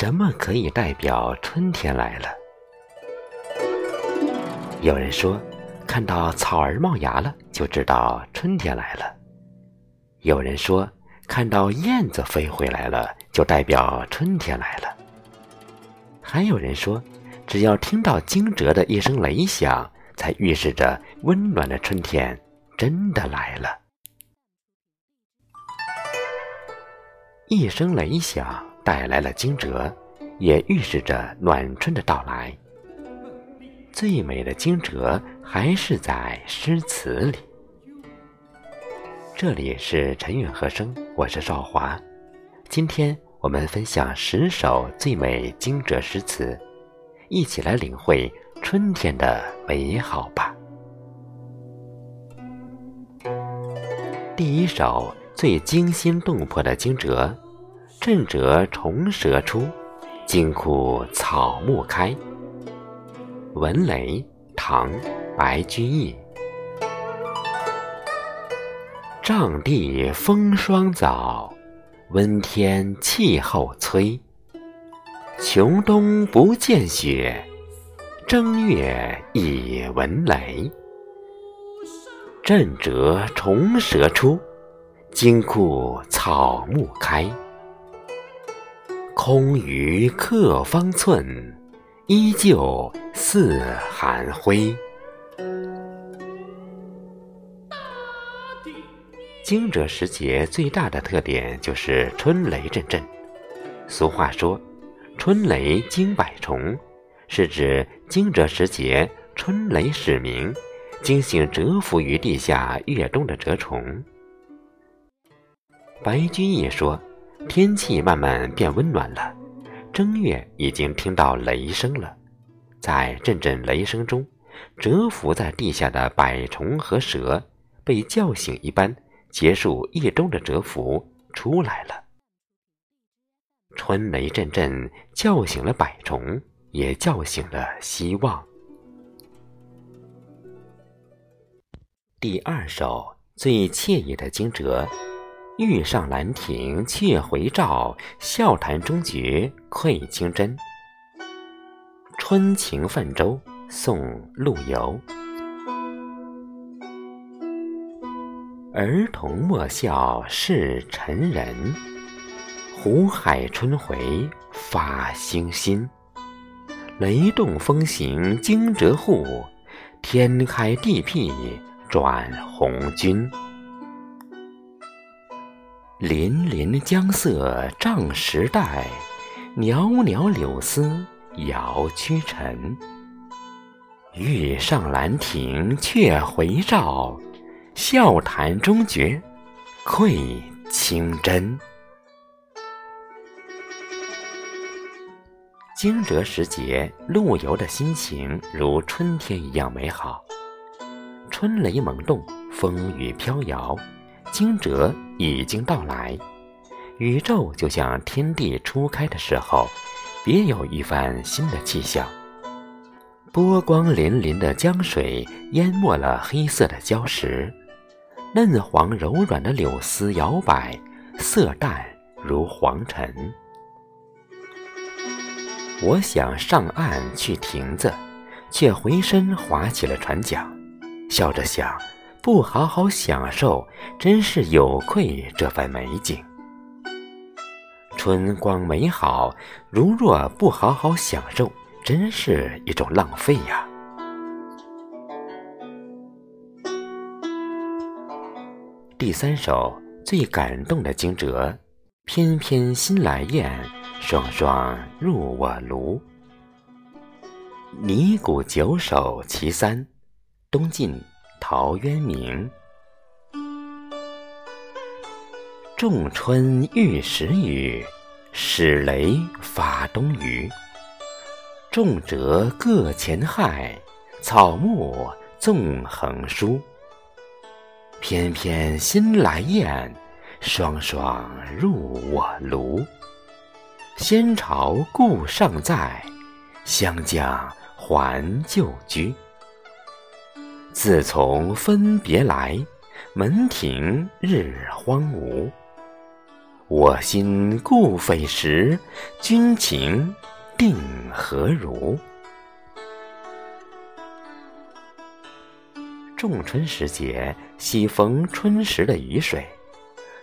什么可以代表春天来了？有人说，看到草儿冒芽了，就知道春天来了；有人说，看到燕子飞回来了，就代表春天来了；还有人说，只要听到惊蛰的一声雷响，才预示着温暖的春天真的来了。一声雷响带来了惊蛰，也预示着暖春的到来。最美的惊蛰还是在诗词里。这里是陈韵和声，我是少华。今天我们分享十首最美惊蛰诗词，一起来领会春天的美好吧。第一首最惊心动魄的惊蛰，震蛰虫蛇出，惊哭草木开。闻雷，唐，白居易。瘴地风霜早，温天气候催。穷冬不见雪，正月已闻雷。震蛰虫蛇出，惊哭草木开。空余客方寸。依旧似寒灰。惊蛰时节最大的特点就是春雷阵阵。俗话说“春雷惊百虫”，是指惊蛰时节春雷始鸣，惊醒蛰伏于地下越冬的蛰虫。白居易说：“天气慢慢变温暖了。”正月已经听到雷声了，在阵阵雷声中，蛰伏在地下的百虫和蛇被叫醒一般，结束一周的蛰伏出来了。春雷阵阵，叫醒了百虫，也叫醒了希望。第二首最惬意的惊蛰。欲上兰亭却回照，笑谈中绝愧清真。春晴泛舟，宋·陆游。儿童莫笑是尘人，湖海春回发星星。雷动风行惊蛰户，天开地辟转红军。粼粼江色涨时代，袅袅柳丝摇屈尘。欲上兰亭却回照，笑谈中绝愧清真。惊蛰时节，陆游的心情如春天一样美好。春雷萌动，风雨飘摇。惊蛰已经到来，宇宙就像天地初开的时候，别有一番新的气象。波光粼粼的江水淹没了黑色的礁石，嫩黄柔软的柳丝摇摆，色淡如黄尘。我想上岸去亭子，却回身划起了船桨，笑着想。不好好享受，真是有愧这番美景。春光美好，如若不好好享受，真是一种浪费呀。第三首最感动的惊蛰，翩翩新来雁，双双入我庐。尼古九首其三，东晋。陶渊明：仲春遇时雨，始雷发东隅。重蛰各前害，草木纵横疏。翩翩新来雁，双双入我庐。先朝故尚在，相将还旧居。自从分别来，门庭日荒芜。我心故匪时，君情定何如？仲春时节，喜逢春时的雨水，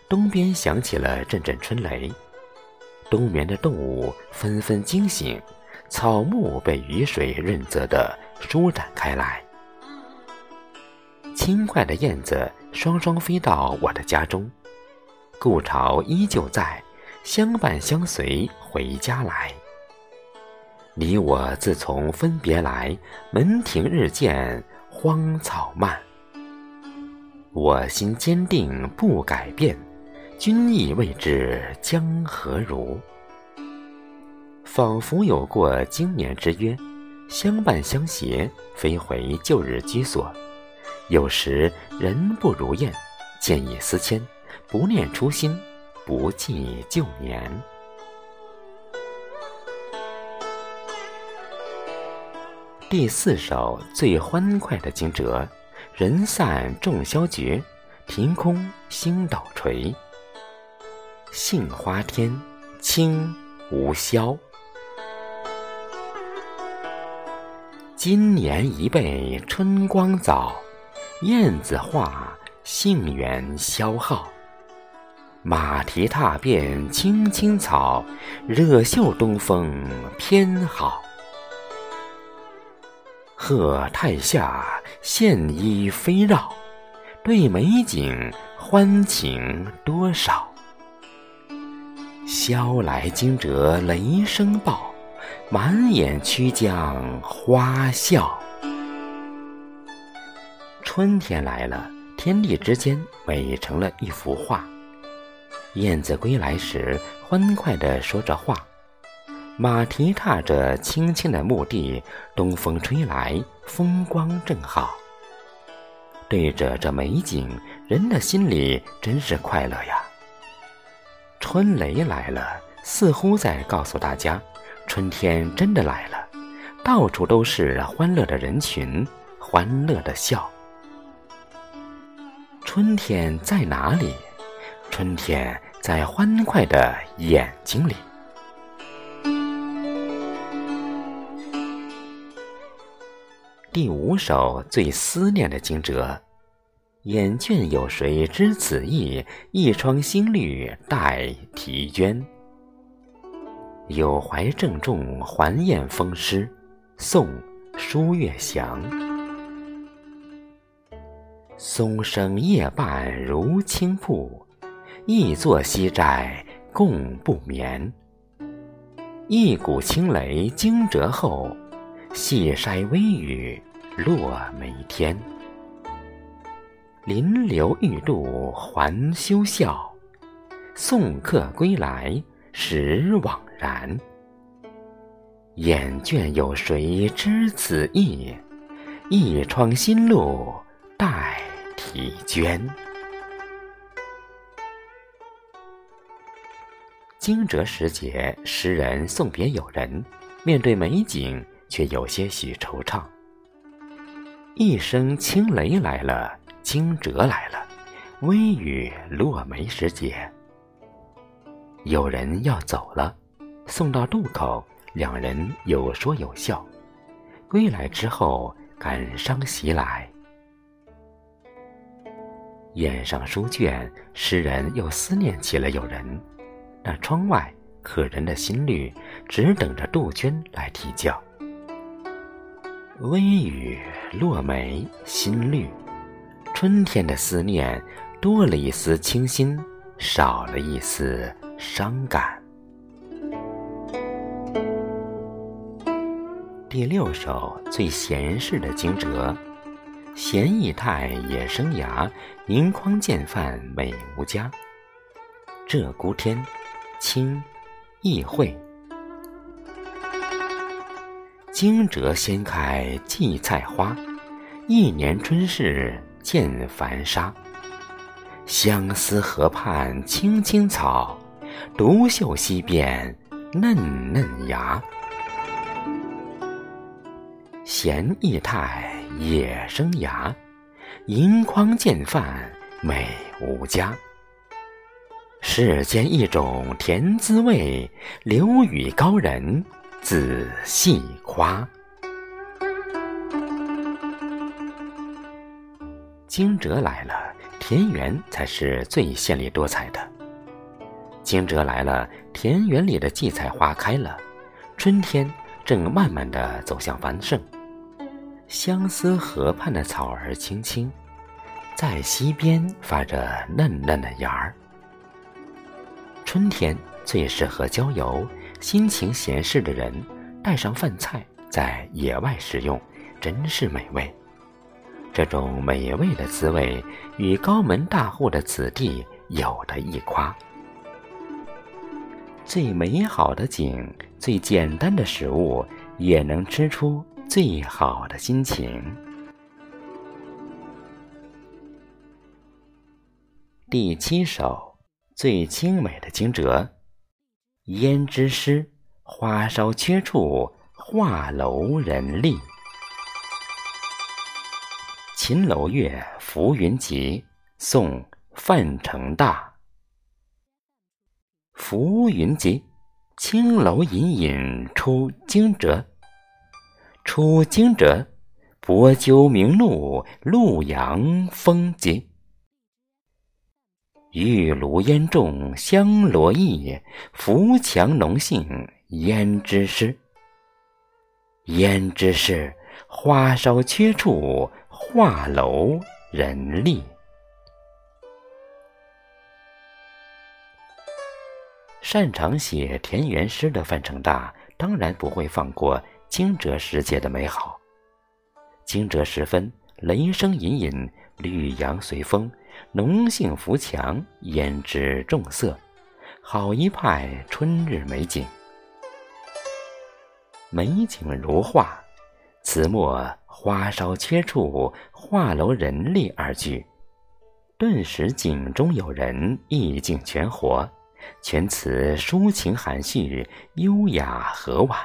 东边响起了阵阵春雷，冬眠的动物纷纷惊醒，草木被雨水润泽的舒展开来。轻快的燕子双双飞到我的家中。故巢依旧在，相伴相随回家来。你我自从分别来，门庭日渐荒草漫。我心坚定不改变，君意未知将何如？仿佛有过经年之约，相伴相携飞回旧日居所。有时人不如雁，见异思迁。不念初心，不记旧年。第四首最欢快的惊蛰，人散众消绝，庭空星斗垂。杏花天，清无萧。今年一倍春光早，燕子化，杏园消耗。马蹄踏遍青青草，热袖东风偏好。贺太下献衣飞绕，对美景欢情多少。萧来惊蛰雷声爆，满眼曲江花笑。春天来了，天地之间美成了一幅画。燕子归来时，欢快地说着话；马蹄踏着青青的墓地，东风吹来，风光正好。对着这美景，人的心里真是快乐呀！春雷来了，似乎在告诉大家，春天真的来了，到处都是欢乐的人群，欢乐的笑。春天在哪里？春天在欢快的眼睛里。第五首最思念的惊蛰，眼倦有谁知此意？一窗新绿待啼鹃。有怀郑重还雁风湿，宋·舒月祥。松声夜半如轻瀑。一坐西斋共不眠，一股清雷惊蛰后，细筛微雨落梅天。临流欲渡还休笑，送客归来时惘然。眼倦有谁知此意？一窗新露代啼鹃。惊蛰时节，诗人送别友人，面对美景却有些许惆怅。一声清雷来了，惊蛰来了，微雨落梅时节。有人要走了，送到渡口，两人有说有笑。归来之后，感伤袭来，掩上书卷，诗人又思念起了友人。那窗外可人的心绿，只等着杜鹃来啼叫。微雨落梅心绿，春天的思念多了一丝清新，少了一丝伤感。第六首最闲适的惊蛰，闲逸态野生涯，盈筐见饭美无家。鹧鸪天。清，意会。惊蛰先开荠菜花，一年春事见繁沙。相思河畔青青草，独秀西边嫩嫩芽。闲逸态野生涯，盈筐见饭美无家。世间一种甜滋味，留与高人仔细夸。惊蛰来了，田园才是最绚丽多彩的。惊蛰来了，田园里的荠菜花开了，春天正慢慢的走向繁盛。相思河畔的草儿青青，在溪边发着嫩嫩的芽儿。春天最适合郊游，心情闲适的人带上饭菜，在野外食用，真是美味。这种美味的滋味，与高门大户的子弟有的一夸。最美好的景，最简单的食物，也能吃出。最好的心情。第七首最清美的惊蛰，胭脂诗，花梢缺处画楼人立。秦楼月，浮云集。宋·范成大。浮云集，青楼隐隐出惊蛰。出京者，薄鸠鸣怒，陆阳风急。玉炉烟重香罗溢，扶墙浓杏胭脂湿。胭脂湿，花梢缺处画楼人立。擅长写田园诗的范成大，当然不会放过。惊蛰时节的美好，惊蛰时分，雷声隐隐，绿杨随风，浓杏扶墙，胭脂重色，好一派春日美景。美景如画，词末花梢缺处画楼人立二句，顿时景中有人，意境全活，全词抒情含蓄，优雅和婉。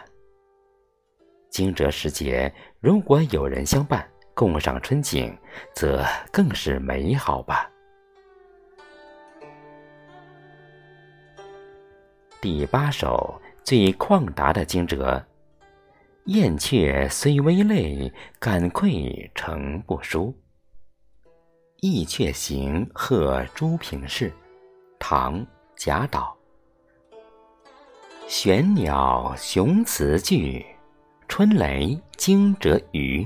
惊蛰时节，如果有人相伴，共赏春景，则更是美好吧。第八首最旷达的惊蛰：燕雀虽微累，感愧诚不输。《翼雀行·贺朱平氏》，唐·贾岛。玄鸟雄雌句。春雷惊蛰雨，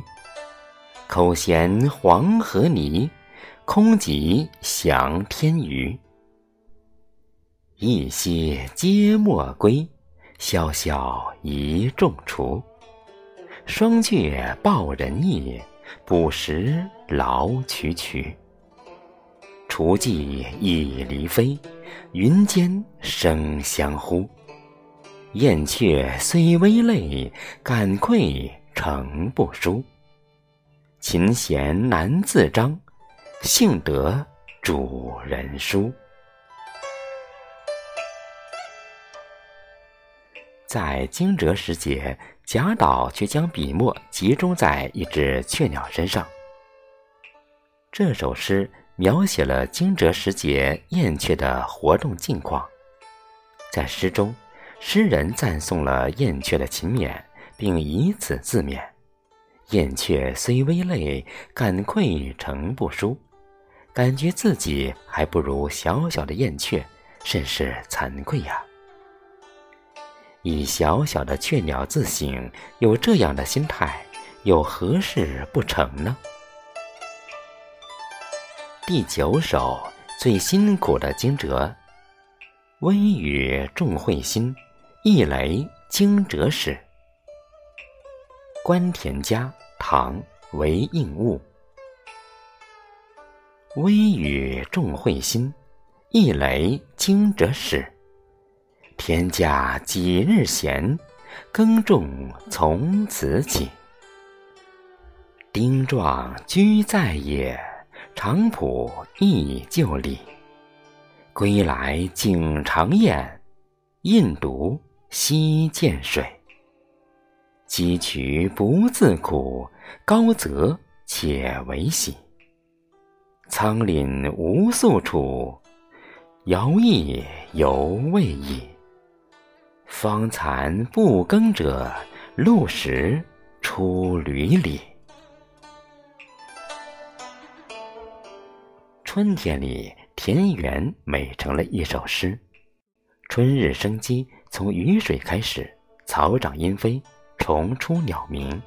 口衔黄河泥，空即翔天鱼。一夕皆莫归，萧萧一众雏。双鹊报人意，不识劳渠渠。雏妓已离飞，云间声相呼。燕雀虽微累，感愧诚不输。琴弦难自张，幸得主人书。在惊蛰时节，贾岛却将笔墨集中在一只雀鸟身上。这首诗描写了惊蛰时节燕雀的活动近况，在诗中。诗人赞颂了燕雀的勤勉，并以此自勉。燕雀虽微累，感愧诚不输，感觉自己还不如小小的燕雀，甚是惭愧呀。以小小的雀鸟自省，有这样的心态，有何事不成呢？第九首最辛苦的惊蛰，微雨众会心。一雷惊蛰始，观田家唐韦应物。微雨众会心，一雷惊蛰始。天家几日闲，耕种从此起。丁壮居在野，长仆亦就里。归来景长宴，印读。溪涧水，积渠不自苦，高则且为喜。仓廪无宿处，遥意犹未已。芳残不耕者，露食出驴里。春天里，田园美成了一首诗。春日生机，从雨水开始，草长莺飞，虫出鸟鸣。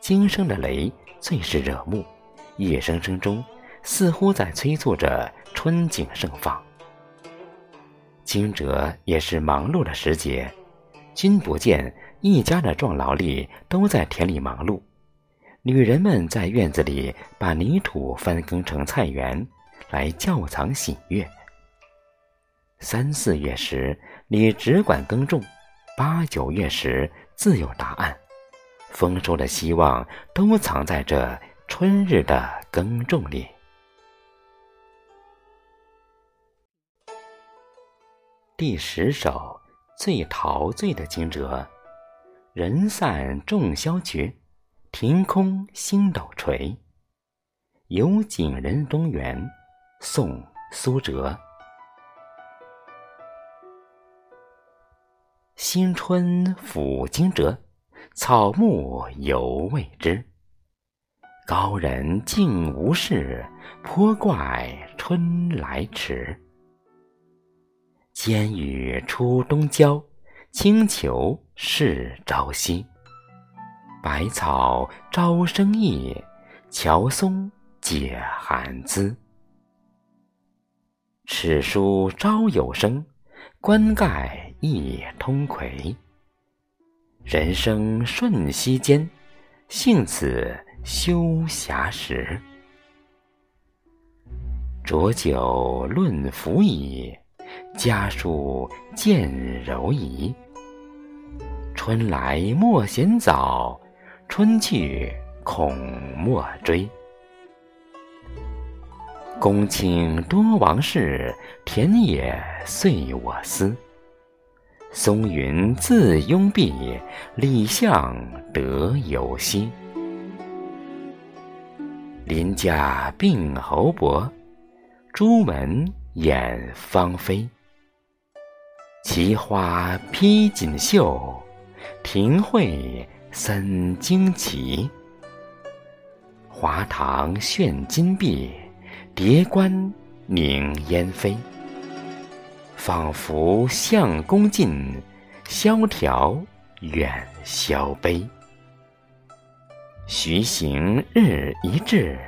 惊声的雷最是惹目，一声声中似乎在催促着春景盛放。惊蛰也是忙碌的时节，君不见一家的壮劳力都在田里忙碌，女人们在院子里把泥土翻耕成菜园，来窖藏喜悦。三四月时你只管耕种，八九月时自有答案。丰收的希望都藏在这春日的耕种里。第十首最陶醉的惊蛰，人散众消绝，庭空星斗垂。有景人中原，宋苏辙。新春抚惊蛰。草木犹未知，高人竟无事，颇怪春来迟。间雨初东郊，清裘是朝夕。百草朝生意，乔松解寒姿。尺书朝有声，冠盖一通魁。人生瞬息间，幸此休暇时。浊酒论浮矣，家书见柔仪。春来莫嫌早，春去恐莫追。公卿多王事，田野遂我思。松云自拥蔽，李相得有兮。邻家病侯伯，朱门掩芳菲。奇花披锦绣，庭会森惊奇。华堂炫金碧，叠关凝烟飞。仿佛相公进，萧条远销悲。徐行日一至，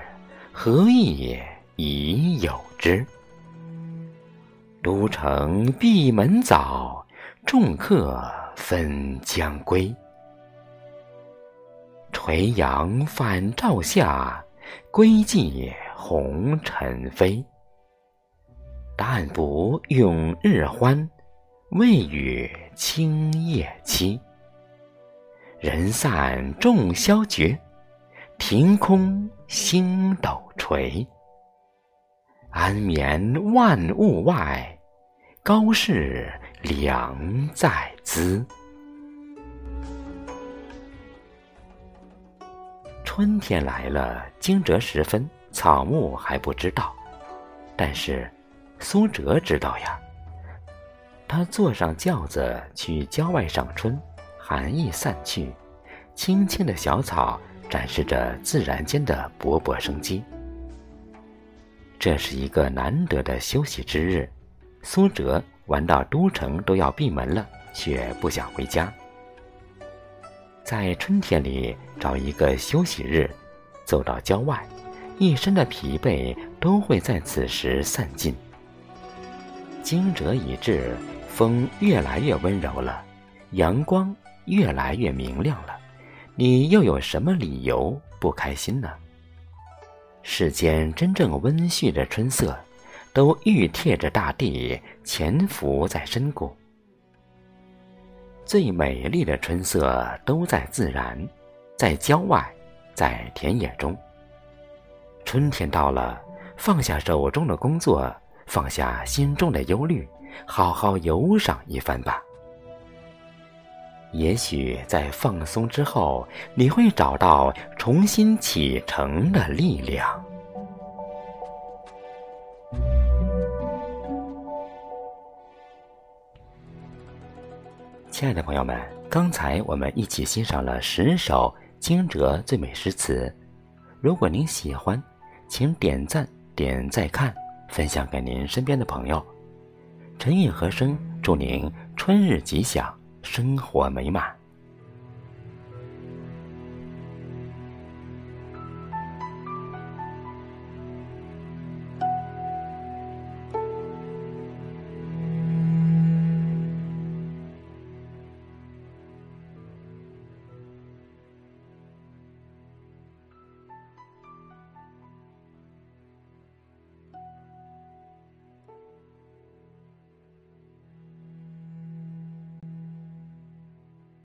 何意已有之？都城闭门早，众客分将归。垂杨返照下，归也红尘飞。但不永日欢，未与清夜期。人散众消绝，庭空星斗垂。安眠万物外，高士良在兹。春天来了，惊蛰时分，草木还不知道，但是。苏辙知道呀，他坐上轿子去郊外赏春，寒意散去，青青的小草展示着自然间的勃勃生机。这是一个难得的休息之日，苏辙玩到都城都要闭门了，却不想回家。在春天里找一个休息日，走到郊外，一身的疲惫都会在此时散尽。惊蛰已至，风越来越温柔了，阳光越来越明亮了，你又有什么理由不开心呢？世间真正温煦的春色，都熨贴着大地，潜伏在深谷。最美丽的春色都在自然，在郊外，在田野中。春天到了放下手中的工作放下心中的忧虑好好游赏一番吧。也许在放松之后你会找到重新启程的力量。亲爱的朋友们刚才我们一起欣赏了十首惊蛰最美诗词如果您喜欢请点赞、点再看，分享给您身边的朋友。陈韵和声祝您春日吉祥，生活美满。